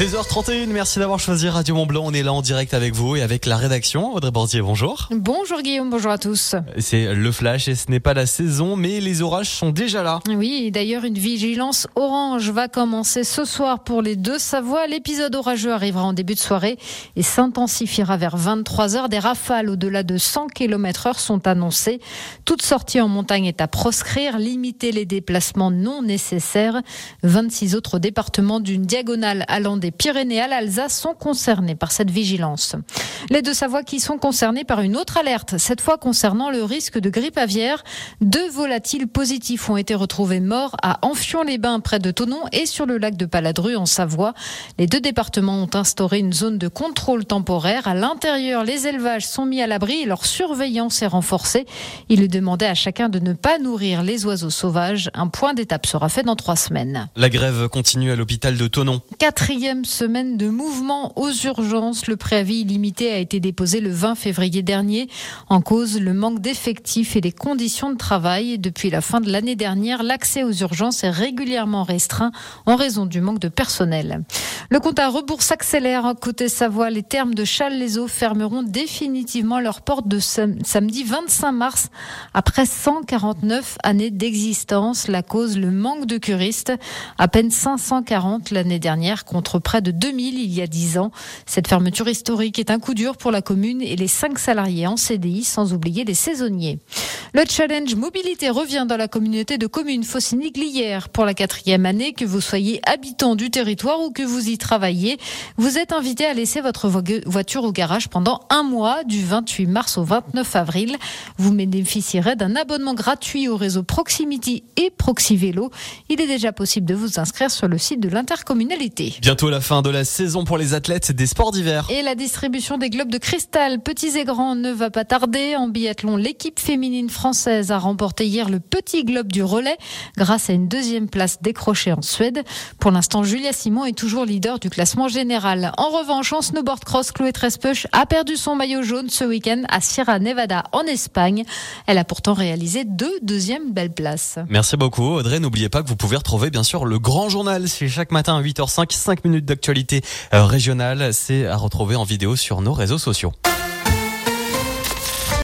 16h31, merci d'avoir choisi Radio Mont Blanc. On est là en direct avec vous et avec la rédaction. Audrey Bordier, bonjour. Bonjour Guillaume, bonjour à tous. C'est le flash et ce n'est pas la saison, mais les orages sont déjà là. Oui, d'ailleurs, une vigilance orange va commencer ce soir pour les deux Savoie. L'épisode orageux arrivera en début de soirée et s'intensifiera vers 23 heures. Des rafales au-delà de 100 km heure sont annoncées. Toute sortie en montagne est à proscrire. Limiter les déplacements non nécessaires. 26 autres départements d'une diagonale allant des Pyrénées à l'Alsace sont concernés par cette vigilance. Les deux Savoie qui sont concernés par une autre alerte, cette fois concernant le risque de grippe aviaire. Deux volatiles positifs ont été retrouvés morts à Enfion-les-Bains près de Tonon et sur le lac de Paladru en Savoie. Les deux départements ont instauré une zone de contrôle temporaire. À l'intérieur, les élevages sont mis à l'abri et leur surveillance est renforcée. Il est demandé à chacun de ne pas nourrir les oiseaux sauvages. Un point d'étape sera fait dans trois semaines. La grève continue à l'hôpital de Tonon. Quatrième semaine de mouvement aux urgences. Le préavis illimité a été déposé le 20 février dernier. En cause, le manque d'effectifs et les conditions de travail. Depuis la fin de l'année dernière, l'accès aux urgences est régulièrement restreint en raison du manque de personnel. Le compte à rebours s'accélère. Côté Savoie, les termes de Châles-les-Eaux fermeront définitivement leurs portes de samedi 25 mars après 149 années d'existence. La cause, le manque de curistes. À peine 540 l'année dernière contre près de 2000 il y a 10 ans. Cette fermeture historique est un coup dur pour la commune et les 5 salariés en CDI, sans oublier les saisonniers. Le challenge mobilité revient dans la communauté de communes Faucigny-Glières pour la quatrième année. Que vous soyez habitant du territoire ou que vous y travaillez, vous êtes invité à laisser votre voiture au garage pendant un mois du 28 mars au 29 avril. Vous bénéficierez d'un abonnement gratuit au réseau Proximity et Proxyvélo. Il est déjà possible de vous inscrire sur le site de l'intercommunalité. Bientôt la fin de la saison pour les athlètes des sports d'hiver. Et la distribution des globes de cristal, petits et grands, ne va pas tarder. En biathlon, l'équipe féminine française a remporté hier le petit globe du relais grâce à une deuxième place décrochée en Suède. Pour l'instant, Julia Simon est toujours leader du classement général. En revanche, en snowboard cross, Chloé Trespech a perdu son maillot jaune ce week-end à Sierra Nevada en Espagne. Elle a pourtant réalisé deux deuxièmes belles places. Merci beaucoup Audrey. N'oubliez pas que vous pouvez retrouver bien sûr le grand journal. C'est chaque matin à 8h05, 5 minutes d'actualité euh, régionale. C'est à retrouver en vidéo sur nos réseaux sociaux.